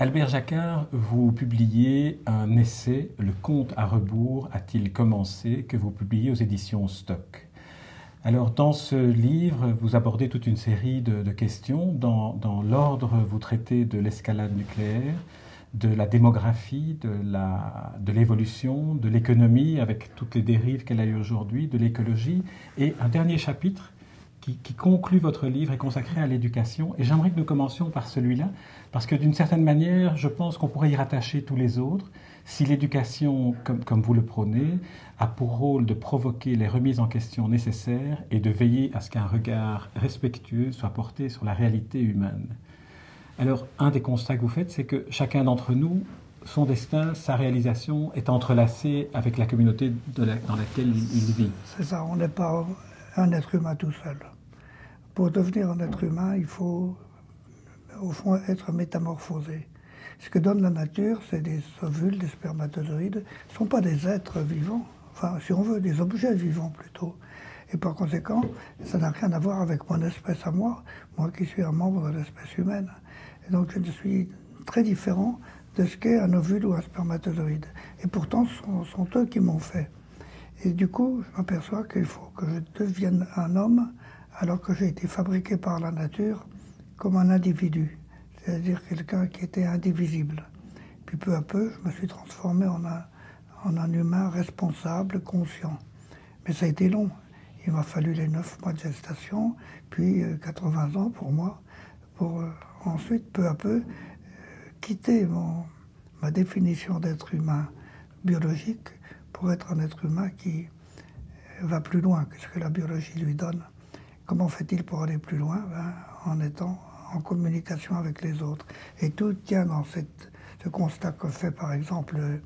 Albert Jacquard, vous publiez un essai, Le compte à rebours a-t-il commencé, que vous publiez aux éditions Stock. Alors, dans ce livre, vous abordez toute une série de, questions. Dans, dans l'ordre, vous traitez de l'escalade nucléaire, de la démographie, de l'évolution, de l'économie, avec toutes les dérives qu'elle a eues aujourd'hui, de l'écologie. Et un dernier chapitre qui, conclut votre livre est consacré à l'éducation. Et j'aimerais que nous commencions par celui-là, parce que d'une certaine manière, je pense qu'on pourrait y rattacher tous les autres. Si l'éducation, comme, comme, vous le prônez, a pour rôle de provoquer les remises en question nécessaires et de veiller à ce qu'un regard respectueux soit porté sur la réalité humaine. Alors, un des constats que vous faites, c'est que chacun d'entre nous, son destin, sa réalisation est entrelacé avec la communauté dans laquelle il vit. C'est ça, on n'est pas un être humain tout seul. Pour devenir un être humain, il faut, au fond, être métamorphosé. Ce que donne la nature, c'est des ovules, des spermatozoïdes. Ce ne sont pas des êtres vivants, enfin, si on veut, des objets vivants plutôt. Et par conséquent, ça n'a rien à voir avec mon espèce à moi, moi qui suis un membre de l'espèce humaine donc je suis très différent de ce qu'est un ovule ou un spermatozoïde. Et pourtant, ce sont, eux qui m'ont fait. Et du coup, je m'aperçois qu'il faut que je devienne un homme alors que j'ai été fabriqué par la nature comme un individu, c'est-à-dire quelqu'un qui était indivisible. Puis peu à peu, je me suis transformé en un, humain responsable, conscient. Mais ça a été long. Il m'a fallu les neuf mois de gestation, puis 80 euh, ans pour moi, pour euh, ensuite, peu à peu, euh, quitter ma définition d'être humain biologique pour être un être humain qui euh, va plus loin que ce que la biologie lui donne. Comment fait-il pour aller plus loin? Ben, En étant en communication avec les autres. Et tout tient dans cette, ce constat que fait par exemple euh,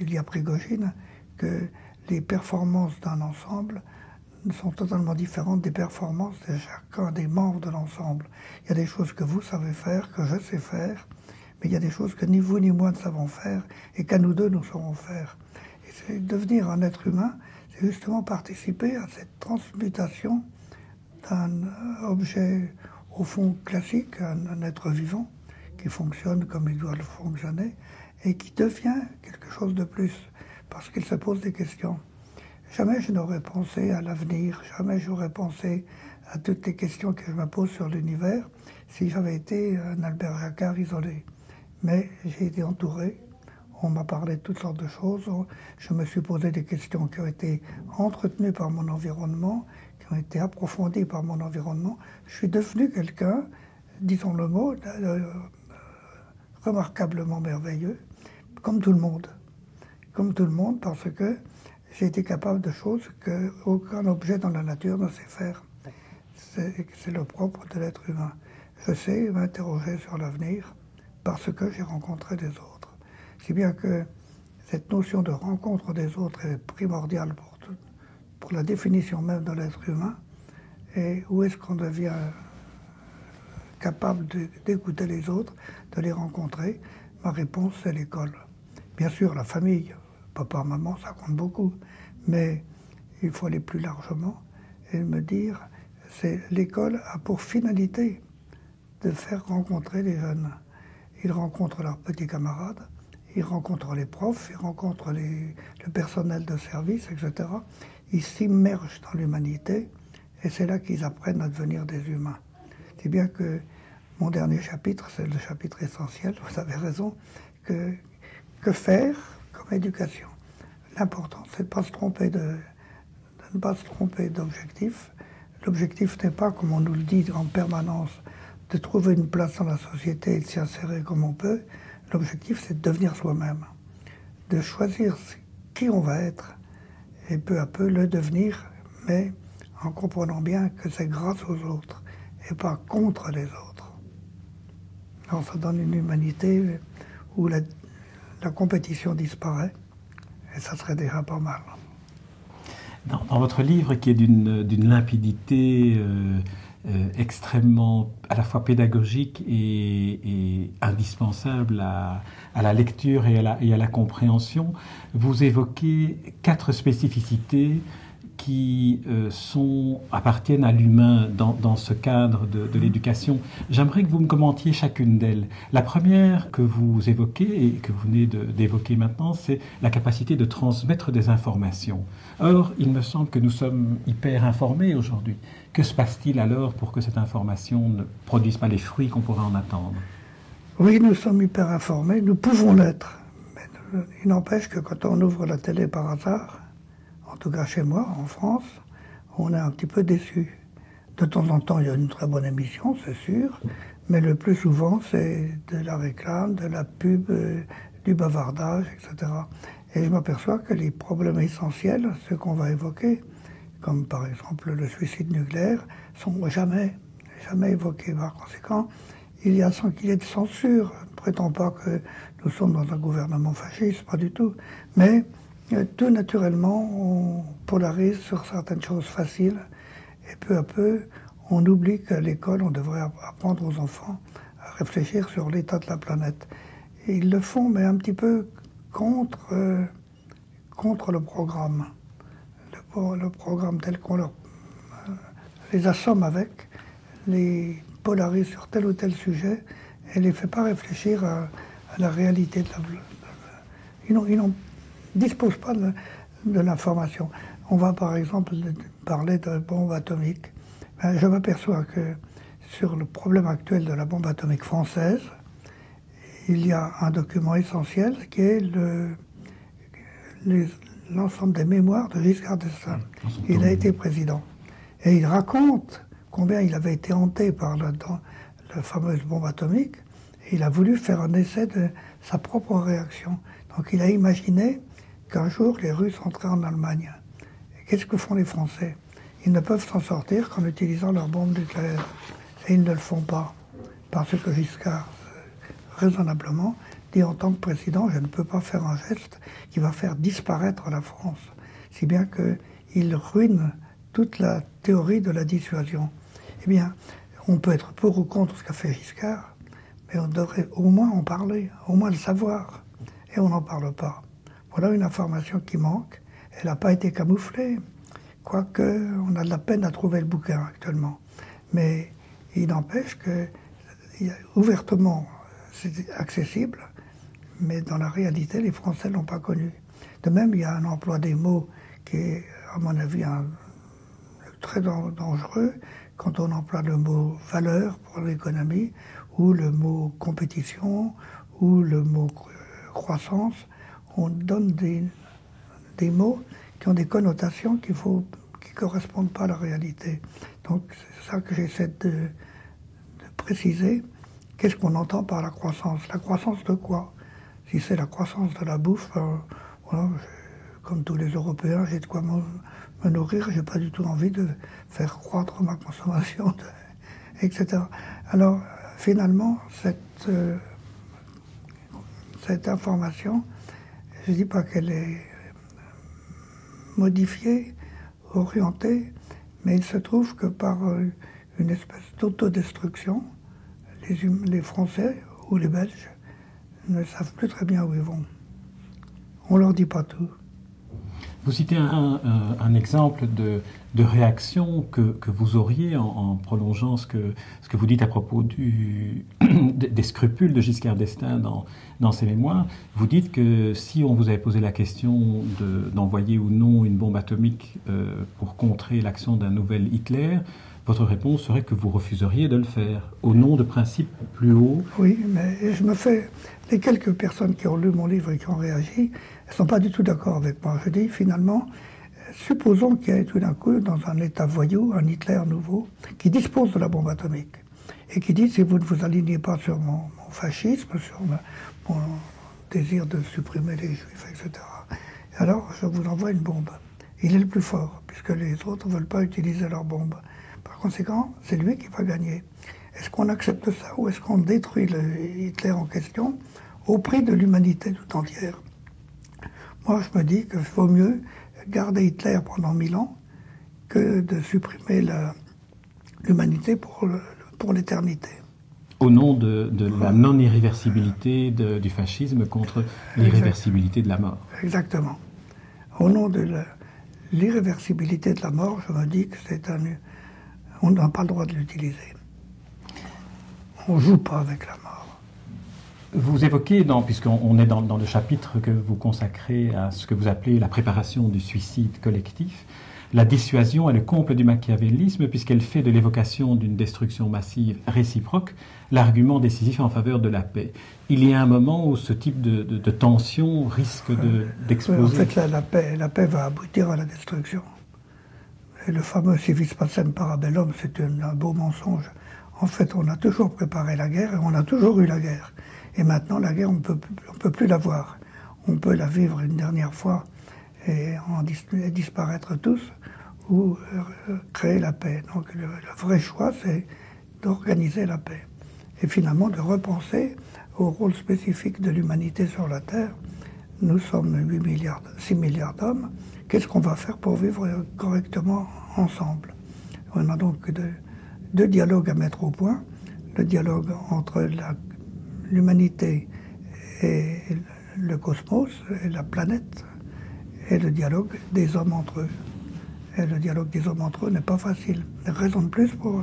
il y a Prigogine, que les performances d'un ensemble sont totalement différentes des performances de chacun des membres de l'ensemble. Il y a des choses que vous savez faire, que je sais faire, mais il y a des choses que ni vous ni moi ne savons faire et qu'à nous deux nous saurons faire. C'est devenir un être humain, c'est justement participer à cette transmutation d'un objet au fond classique, un, un être vivant qui fonctionne comme il doit le fonctionner et qui devient quelque chose de plus parce qu'il se pose des questions. Jamais je n'aurais pensé à l'avenir, jamais j'aurais pensé à toutes les questions que je me pose sur l'univers si j'avais été un Albert Jacquard isolé. Mais j'ai été entouré, on m'a parlé de toutes sortes de choses, je me suis posé des questions qui ont été entretenues par mon environnement, qui ont été approfondies par mon environnement. Je suis devenu quelqu'un, disons le mot, euh, remarquablement merveilleux, comme tout le monde. Comme tout le monde, parce que j'ai été capable de choses qu'aucun objet dans la nature ne sait faire. C'est le propre de l'être humain. Je sais m'interroger sur l'avenir parce que j'ai rencontré des autres. Si bien que cette notion de rencontre des autres est primordiale pour, pour la définition même de l'être humain. Et où est-ce qu'on devient capable d'écouter les autres, de les rencontrer? Ma réponse, c'est l'école. Bien sûr, la famille, papa, maman, ça compte beaucoup. Mais il faut aller plus largement et me dire, c'est l'école a pour finalité de faire rencontrer les jeunes. Ils rencontrent leurs petits camarades, ils rencontrent les profs, ils rencontrent le personnel de service, etc. Ils s'immergent dans l'humanité et c'est là qu'ils apprennent à devenir des humains. C'est bien que mon dernier chapitre, c'est le chapitre essentiel, vous avez raison, que, que faire comme éducation L'important, c'est de ne pas se tromper de, ne pas se tromper d'objectif. L'objectif n'est pas, comme on nous le dit en permanence, de trouver une place dans la société et de s'y insérer comme on peut. L'objectif, c'est de devenir soi-même, de choisir qui on va être et peu à peu le devenir, mais en comprenant bien que c'est grâce aux autres et pas contre les autres. Alors ça donne une humanité où la compétition disparaît et ça serait déjà pas mal. Dans, votre livre, qui est d'une limpidité euh, extrêmement à la fois pédagogique et, indispensable à, la lecture et à la, et à la, compréhension, vous évoquez quatre spécificités qui euh, sont, appartiennent à l'humain dans, ce cadre de, de l'éducation. J'aimerais que vous me commentiez chacune d'elles. La première que vous évoquez et que vous venez d'évoquer maintenant, c'est la capacité de transmettre des informations. Or, il me semble que nous sommes hyper informés aujourd'hui. Que se passe-t-il alors pour que cette information ne produise pas les fruits qu'on pourrait en attendre? Oui, nous sommes hyper informés, nous pouvons l'être. Il n'empêche que quand on ouvre la télé par hasard, en tout cas chez moi, en France, on est un petit peu déçu. De temps en temps, il y a une très bonne émission, c'est sûr, mais le plus souvent, c'est de la réclame, de la pub, euh, du bavardage, etc. Et je m'aperçois que les problèmes essentiels, ceux qu'on va évoquer, comme par exemple le suicide nucléaire, sont jamais, jamais évoqués. Par conséquent, il y a sans qu'il y ait de censure. Je ne prétends pas que nous sommes dans un gouvernement fasciste, pas du tout. Mais tout naturellement, on polarise sur certaines choses faciles et peu à peu, on oublie qu'à l'école, on devrait apprendre aux enfants à réfléchir sur l'état de la planète. Et ils le font, mais un petit peu contre, euh, contre le programme. Le, programme tel qu'on euh, les assomme avec, les polarise sur tel ou tel sujet et les fait pas réfléchir à, la réalité de la... Ils n'ont dispose pas de, l'information. On va par exemple parler de bombe atomique. Ben, je m'aperçois que sur le problème actuel de la bombe atomique française, il y a un document essentiel qui est l'ensemble des mémoires de Giscard d'Estaing. Il a été président. Et il raconte combien il avait été hanté par la, la fameuse bombe atomique. Et il a voulu faire un essai de sa propre réaction. Donc il a imaginé qu'un jour les Russes entraient en Allemagne. Qu'est-ce que font les Français? Ils ne peuvent s'en sortir qu'en utilisant leurs bombes nucléaires. Et ils ne le font pas. Parce que Giscard, raisonnablement, dit en tant que président, je ne peux pas faire un geste qui va faire disparaître la France. Si bien qu'il ruine toute la théorie de la dissuasion. Eh bien, on peut être pour ou contre ce qu'a fait Giscard, mais on devrait au moins en parler, au moins le savoir. Et on n'en parle pas. Voilà une information qui manque. Elle n'a pas été camouflée, quoique on a de la peine à trouver le bouquin actuellement. Mais il n'empêche que ouvertement, c'est accessible, mais dans la réalité, les Français ne l'ont pas connu. De même, il y a un emploi des mots qui est, à mon avis, très dangereux quand on emploie le mot valeur pour l'économie, ou le mot compétition, ou le mot croissance on donne des, des mots qui ont des connotations qui ne qui correspondent pas à la réalité. Donc c'est ça que j'essaie de, préciser. Qu'est-ce qu'on entend par la croissance? La croissance de quoi? Si c'est la croissance de la bouffe, euh, comme tous les Européens, j'ai de quoi me, nourrir, j'ai pas du tout envie de faire croître ma consommation, etc. Alors finalement, cette, euh, cette information, je ne dis pas qu'elle est modifiée, orientée, mais il se trouve que par euh, une espèce d'autodestruction, les, hum, les Français ou les Belges ne savent plus très bien où ils vont. On leur dit pas tout. Vous citez un, exemple de, réaction que, vous auriez en, prolongeant ce que, ce que vous dites à propos du, des scrupules de Giscard d'Estaing dans, dans ses mémoires. Vous dites que si on vous avait posé la question d'envoyer ou non une bombe atomique euh, pour contrer l'action d'un nouvel Hitler, votre réponse serait que vous refuseriez de le faire, au nom de principes plus hauts. Oui, mais je me fais. Les quelques personnes qui ont lu mon livre et qui ont réagi, elles ne sont pas du tout d'accord avec moi. Je dis finalement, supposons qu'il y ait tout d'un coup, dans un État voyou, un Hitler nouveau, qui dispose de la bombe atomique, et qui dit si vous ne vous alignez pas sur mon, fascisme, sur mon désir de supprimer les juifs, etc., alors je vous envoie une bombe. Il est le plus fort, puisque les autres ne veulent pas utiliser leur bombe. Par conséquent, c'est lui qui va gagner. Est-ce qu'on accepte ça ou est-ce qu'on détruit le Hitler en question au prix de l'humanité tout entière? Moi, je me dis qu'il vaut mieux garder Hitler pendant mille ans que de supprimer l'humanité pour, pour l'éternité. Au nom de, la non-irréversibilité du fascisme contre l'irréversibilité de la mort. Exactement. Au nom de l'irréversibilité de la mort, je me dis que c'est un. On n'a pas le droit de l'utiliser. On ne joue pas avec la mort. Vous évoquez, puisqu'on est dans, dans, le chapitre que vous consacrez à ce que vous appelez la préparation du suicide collectif, la dissuasion est le comble du machiavélisme puisqu'elle fait de l'évocation d'une destruction massive réciproque l'argument décisif en faveur de la paix. Il y a un moment où ce type de, tension risque d'exploser. en fait, la, paix, la paix va aboutir à la destruction. Et le fameux civis pacem parabellum, c'est un, beau mensonge. En fait, on a toujours préparé la guerre et on a toujours eu la guerre. Et maintenant, la guerre, on peut, ne peut plus la voir. On peut la vivre une dernière fois et disparaître tous ou euh, créer la paix. Donc le, vrai choix, c'est d'organiser la paix. Et finalement de repenser au rôle spécifique de l'humanité sur la Terre. Nous sommes 8 milliards, 6 milliards d'hommes. Qu'est-ce qu'on va faire pour vivre correctement ensemble? On a donc deux, dialogues à mettre au point. Le dialogue entre l'humanité et le cosmos et la planète, et le dialogue des hommes entre eux. Et le dialogue des hommes entre eux n'est pas facile. Raison de plus pour,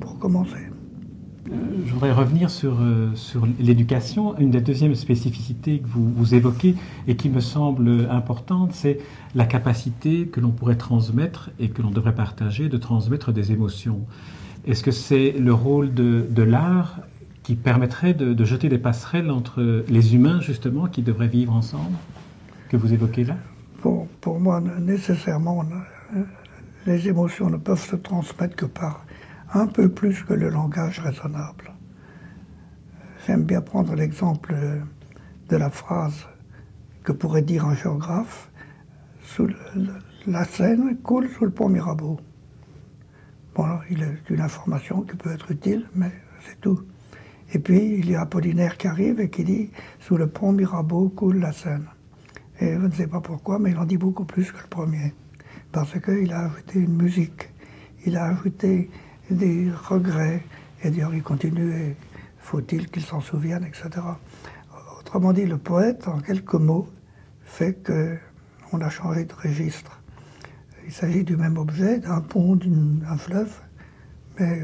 pour commencer. Euh, je voudrais revenir sur, euh, sur l'éducation. Une des deuxièmes spécificités que vous, vous évoquez et qui me semble importante, c'est la capacité que l'on pourrait transmettre et que l'on devrait partager de transmettre des émotions. Est-ce que c'est le rôle de, de l'art qui permettrait de, jeter des passerelles entre les humains, justement, qui devraient vivre ensemble, que vous évoquez là? Pour, moi, nécessairement, les émotions ne peuvent se transmettre que par un peu plus que le langage raisonnable. J'aime bien prendre l'exemple de la phrase que pourrait dire un géographe sous la Seine coule sous le pont Mirabeau. Bon, il est une information qui peut être utile, mais c'est tout. Et puis, il y a Apollinaire qui arrive et qui dit Sous le pont Mirabeau coule la Seine. Et je ne sais pas pourquoi, mais il en dit beaucoup plus que le premier parce qu'il a ajouté une musique, il a ajouté des regrets, et d'ailleurs il continue, faut-il qu'il s'en souvienne, etc. Autrement dit, le poète, en quelques mots, fait qu'on a changé de registre. Il s'agit du même objet, d'un pont, d'un fleuve, mais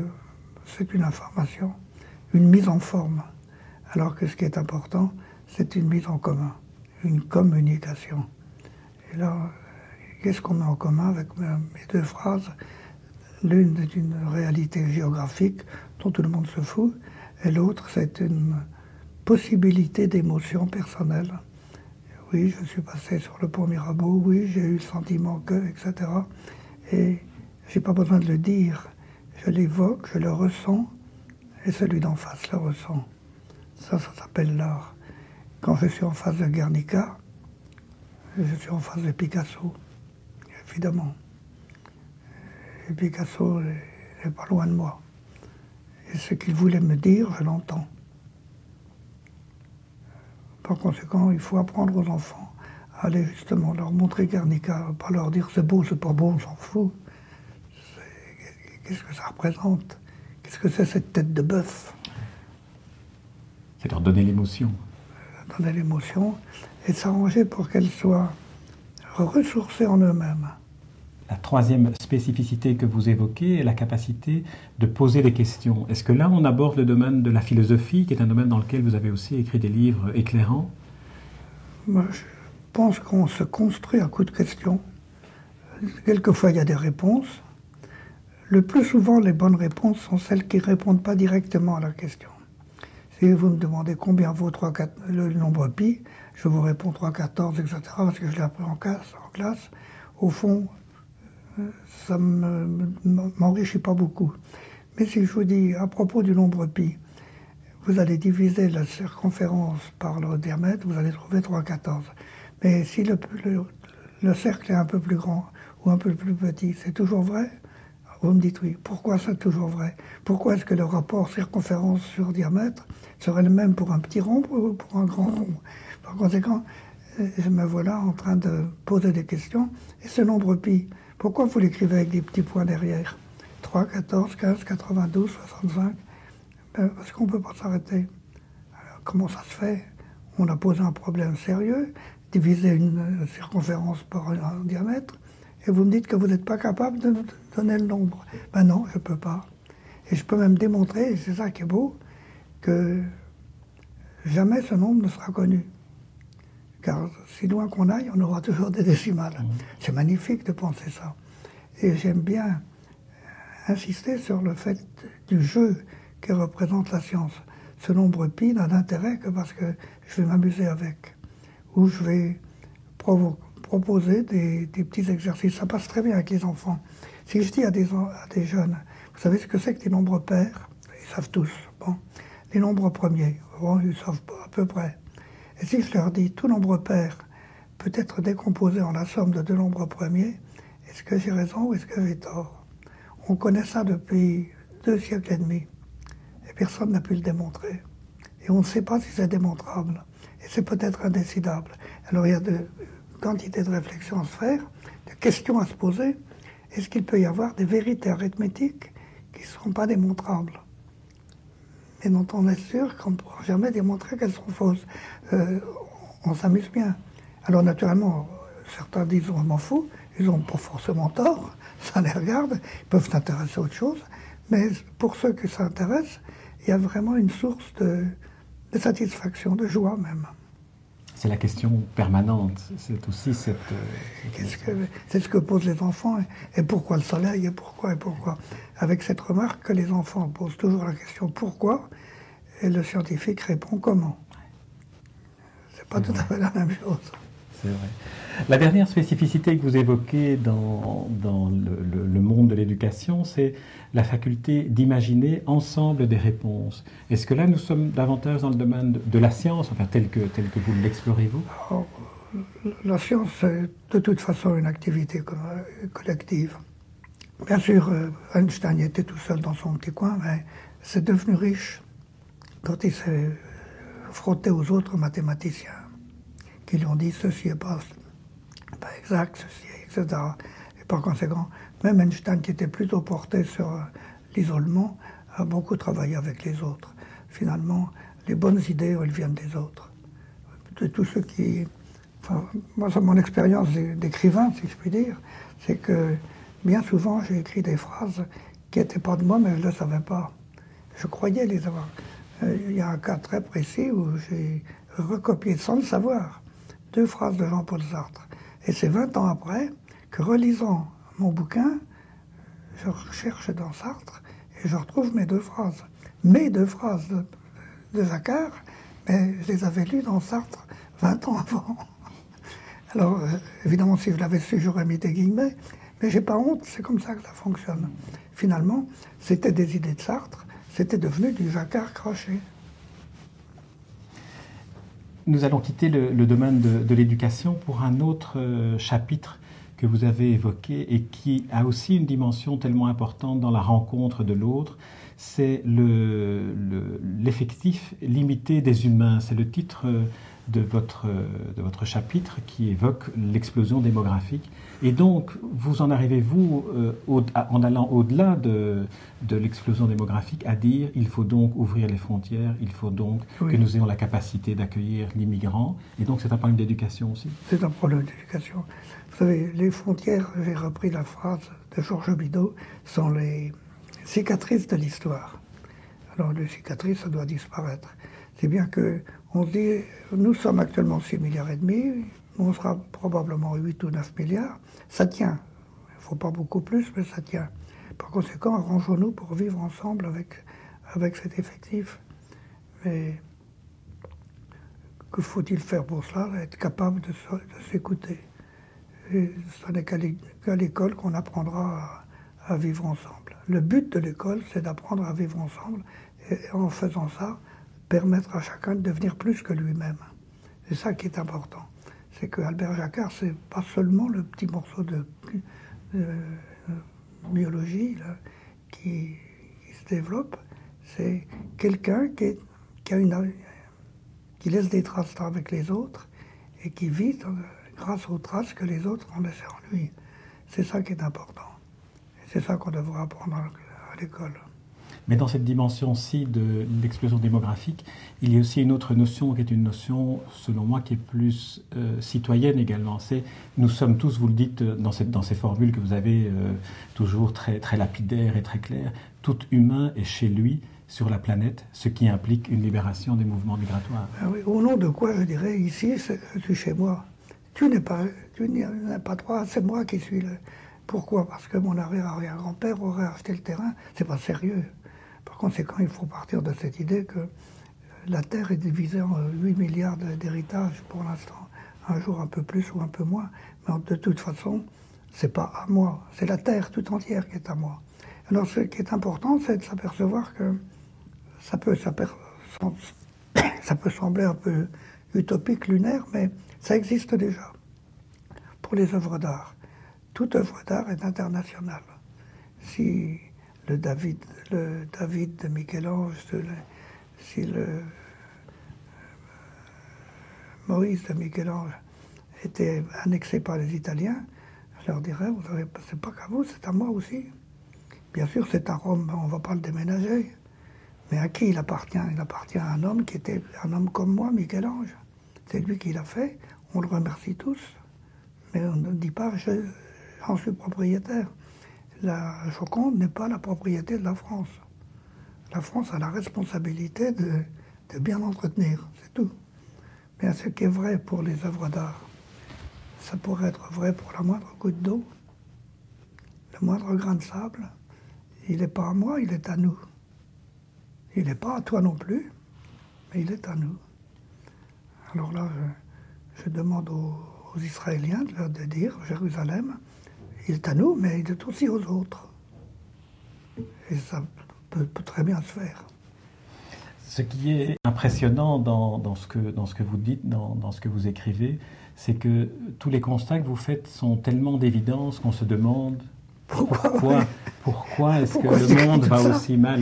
c'est une information, une mise en forme. Alors que ce qui est important, c'est une mise en commun, une communication. Et là, qu'est-ce qu'on met en commun avec mes deux phrases? L'une est une réalité géographique dont tout le monde se fout, et l'autre c'est une possibilité d'émotion personnelle. Oui, je suis passé sur le pont Mirabeau, oui, j'ai eu le sentiment que, etc. Et j'ai pas besoin de le dire. Je l'évoque, je le ressens, et celui d'en face le ressent. Ça, ça s'appelle l'art. Quand je suis en face de Guernica, je suis en face de Picasso évidemment. Et Picasso n'est pas loin de moi. Et ce qu'il voulait me dire, je l'entends. Par conséquent, il faut apprendre aux enfants à aller justement leur montrer Guernica, pas leur dire c'est beau, c'est pas beau, on s'en fout. Qu'est-ce que ça représente? Qu'est-ce que c'est cette tête de bœuf? C'est leur donner l'émotion. Donner l'émotion et s'arranger pour qu'elle soit ressourcés en eux-mêmes. La troisième spécificité que vous évoquez est la capacité de poser des questions. Est-ce que là, on aborde le domaine de la philosophie, qui est un domaine dans lequel vous avez aussi écrit des livres éclairants? Moi, Je pense qu'on se construit à coup de questions. Quelquefois, il y a des réponses. Le plus souvent, les bonnes réponses sont celles qui ne répondent pas directement à la question. Si vous me demandez combien vaut 3, 4, le nombre pi, je vous réponds 3, 14, etc., parce que je l'ai appris en classe, en classe. Au fond, ça ne m'enrichit pas beaucoup. Mais si je vous dis, à propos du nombre pi, vous allez diviser la circonférence par le diamètre, vous allez trouver 3,14. Mais si le, le, cercle est un peu plus grand ou un peu plus petit, c'est toujours vrai? Vous me dites oui. Pourquoi c'est toujours vrai? Pourquoi est-ce que le rapport circonférence sur diamètre serait le même pour un petit rond ou pour un grand rond Par conséquent, je me voilà en train de poser des questions. Et ce nombre pi, pourquoi vous l'écrivez avec des petits points derrière? 3, 14, 15, 92, 65 Parce qu'on ne peut pas s'arrêter. comment ça se fait? On a posé un problème sérieux, diviser une circonférence par un diamètre, et vous me dites que vous n'êtes pas capable de nous donner le nombre. Ben non, je ne peux pas. Et je peux même démontrer, et c'est ça qui est beau, que jamais ce nombre ne sera connu. Car si loin qu'on aille, on aura toujours des décimales. Mmh. C'est magnifique de penser ça. Et j'aime bien insister sur le fait du jeu que représente la science. Ce nombre pi n'a d'intérêt que parce que je vais m'amuser avec, ou je vais proposer des, petits exercices. Ça passe très bien avec les enfants. Si je dis à des, des jeunes, vous savez ce que c'est que les nombres pairs? Ils savent tous. Bon. Les nombres premiers, bon, ils savent à peu près. Et si je leur dis tout nombre pair peut être décomposé en la somme de deux nombres premiers, est-ce que j'ai raison ou est-ce que j'ai tort? On connaît ça depuis deux siècles et demi et personne n'a pu le démontrer. Et on ne sait pas si c'est démontrable. Et c'est peut-être indécidable. Alors il y a de quantité de réflexions à se faire, de questions à se poser. Est-ce qu'il peut y avoir des vérités arithmétiques qui ne seront pas démontrables? Et dont on est sûr qu'on ne pourra jamais démontrer qu'elles sont fausses. Euh, on s'amuse bien. Alors naturellement, certains disent on m'en fout, ils n'ont pas forcément tort, ça les regarde, ils peuvent s'intéresser à autre chose, mais pour ceux qui s'intéressent, il y a vraiment une source de, satisfaction, de joie même. C'est la question permanente, c'est aussi cette... Euh, c'est ce que posent les enfants, et, pourquoi le soleil, et pourquoi, et pourquoi. Avec cette remarque que les enfants posent toujours la question pourquoi, et le scientifique répond comment. C'est pas tout à fait la même chose. C'est vrai. La dernière spécificité que vous évoquez dans, dans le, monde de l'éducation, c'est la faculté d'imaginer ensemble des réponses. Est-ce que là, nous sommes davantage dans le domaine de, la science, enfin, tel que, tel que vous l'explorez, vous? La science, c'est de toute façon une activité collective. Bien sûr, euh, Einstein était tout seul dans son petit coin, mais c'est devenu riche quand il s'est frotté aux autres mathématiciens qui lui ont dit ceci est pas pas exact, ceci, etc. Et par conséquent, même Einstein, qui était plutôt porté sur euh, l'isolement, a beaucoup travaillé avec les autres. Finalement, les bonnes idées, elles viennent des autres. De tous ceux qui. Enfin, moi, c'est mon expérience d'écrivain, si je puis dire, c'est que bien souvent, j'ai écrit des phrases qui n'étaient pas de moi, mais je ne le savais pas. Je croyais les avoir. Euh, il y a un cas très précis où j'ai recopié sans le savoir deux phrases de Jean-Paul Sartre. Et c'est 20 ans après que, relisant mon bouquin, je recherche dans Sartre et je retrouve mes deux phrases. Mes deux phrases de, de mais je les avais lues dans Sartre 20 ans avant. Alors, évidemment, si je l'avais su, j'aurais mis des guillemets, mais j'ai pas honte, c'est comme ça que ça fonctionne. Finalement, c'était des idées de Sartre, c'était devenu du Jacquard craché. Nous allons quitter le, domaine de, l'éducation pour un autre euh, chapitre que vous avez évoqué et qui a aussi une dimension tellement importante dans la rencontre de l'autre, c'est l'effectif limité des humains. C'est le titre euh, de votre, de votre chapitre qui évoque l'explosion démographique. Et donc, vous en arrivez, vous, euh, en allant au-delà de, de l'explosion démographique, à dire il faut donc ouvrir les frontières, il faut donc que nous ayons la capacité d'accueillir l'immigrant. Et donc, c'est un problème d'éducation aussi C'est un problème d'éducation. Vous savez, les frontières, j'ai repris la phrase de Georges Bidault, sont les cicatrices de l'histoire. Alors, les cicatrices, ça doit disparaître. C'est bien que on dit, nous sommes actuellement 6 milliards et demi, on sera probablement 8 ou 9 milliards. Ça tient. Il ne faut pas beaucoup plus, mais ça tient. Par conséquent, arrangeons-nous pour vivre ensemble avec, avec cet effectif. Mais que faut-il faire pour cela? Être capable de, s'écouter. Ce n'est qu'à l'école qu'on apprendra à, vivre ensemble. Le but de l'école, c'est d'apprendre à vivre ensemble. Et en faisant ça, permettre à chacun de devenir plus que lui-même. C'est ça qui est important. C'est que Albert Jacquard, c'est pas seulement le petit morceau de, biologie qui, se développe, c'est quelqu'un qui, laisse des traces avec les autres et qui vit grâce aux traces que les autres ont laissées en lui. C'est ça qui est important. C'est ça qu'on devrait apprendre à l'école. Mais dans cette dimension-ci de l'explosion démographique, il y a aussi une autre notion qui est une notion, selon moi, qui est plus euh, citoyenne également. C'est nous sommes tous, vous le dites dans, cette, dans ces formules que vous avez euh, toujours très, très lapidaires et très claires, tout humain est chez lui sur la planète, ce qui implique une libération des mouvements migratoires. Ah au nom de quoi je dirais ici, suis chez moi. Tu n'es pas, tu n'es pas toi, c'est moi qui suis là. Pourquoi? Parce que mon arrière-arrière-grand-père aurait acheté le terrain. C'est pas sérieux. Par conséquent, il faut partir de cette idée que la Terre est divisée en 8 milliards d'héritages pour l'instant. Un jour un peu plus ou un peu moins. Mais de toute façon, c'est pas à moi. C'est la Terre tout entière qui est à moi. Alors ce qui est important, c'est de s'apercevoir que ça peut, ça peut sembler un peu utopique, lunaire, mais ça existe déjà pour les œuvres d'art. Toute œuvre d'art est internationale. Si le David, le David de Michel-Ange, si le euh, Moïse de Michel-Ange était annexé par les Italiens, je leur dirais, vous savez, c'est pas qu'à vous, c'est à moi aussi. Bien sûr, c'est à Rome, on ne va pas le déménager. Mais à qui il appartient? Il appartient à un homme qui était un homme comme moi, Michel-Ange. C'est lui qui l'a fait. On le remercie tous. Mais on ne dit pas j'en suis propriétaire. La Joconde n'est pas la propriété de la France. La France a la responsabilité de, bien l'entretenir, c'est tout. Mais ce qui est vrai pour les œuvres d'art, ça pourrait être vrai pour la moindre goutte d'eau, le moindre grain de sable. Il n'est pas à moi, il est à nous. Il n'est pas à toi non plus, mais il est à nous. Alors là, je, demande aux, Israéliens de, de dire, Jérusalem, il est à nous, mais il est aussi aux autres. Et ça peut, très bien se faire. Ce qui est impressionnant dans, ce, que, vous dites, dans ce que vous écrivez, c'est que tous les constats que vous faites sont tellement d'évidence qu'on se demande pourquoi, pourquoi, est-ce que le monde va aussi mal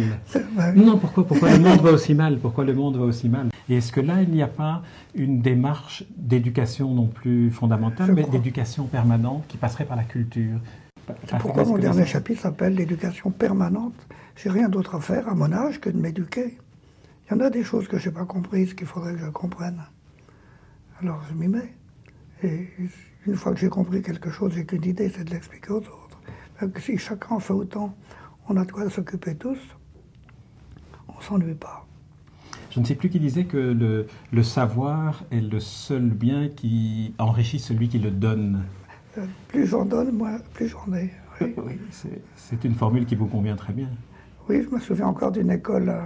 Non, pourquoi, pourquoi le monde va aussi mal Pourquoi le monde va aussi mal Et est-ce que là, il n'y a pas une démarche d'éducation non plus fondamentale, mais d'éducation permanente qui passerait par la culture? Pourquoi mon dernier chapitre s'appelle l'éducation permanente. J'ai rien d'autre à faire à mon âge que de m'éduquer. Il y en a des choses que je n'ai pas comprises qu'il faudrait que je comprenne. Alors je m'y mets. Et une fois que j'ai compris quelque chose, j'ai qu'une idée, c'est de l'expliquer aux autres si chacun fait autant, on a de quoi s'occuper tous, on s'ennuie pas. Je ne sais plus qui disait que le, le, savoir est le seul bien qui enrichit celui qui le donne. Euh, plus j'en donne, moins, plus j'en ai. Oui, c'est une formule qui vous convient très bien. Oui, je me souviens encore d'une école euh,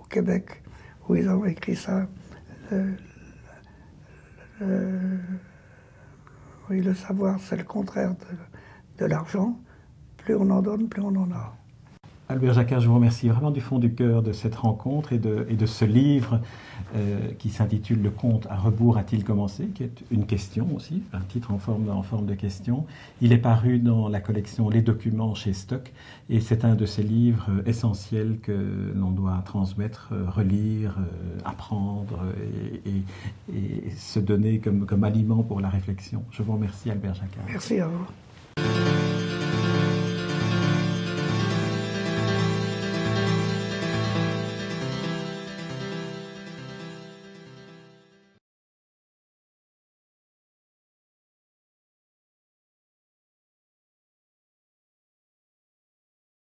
au Québec où ils ont écrit ça. oui, le savoir, c'est le contraire de, de l'argent plus on en donne, plus on en a. Albert Jacquard, je vous remercie vraiment du fond du cœur de cette rencontre et de, et de ce livre euh, qui s'intitule Le conte à rebours a-t-il commencé qui est une question aussi, un titre en forme, en forme de question. Il est paru dans la collection Les documents chez Stock et c'est un de ces livres essentiels que l'on doit transmettre, euh, relire, euh, apprendre et, et, et, se donner comme, comme aliment pour la réflexion. Je vous remercie Albert Jacquard. Merci à vous.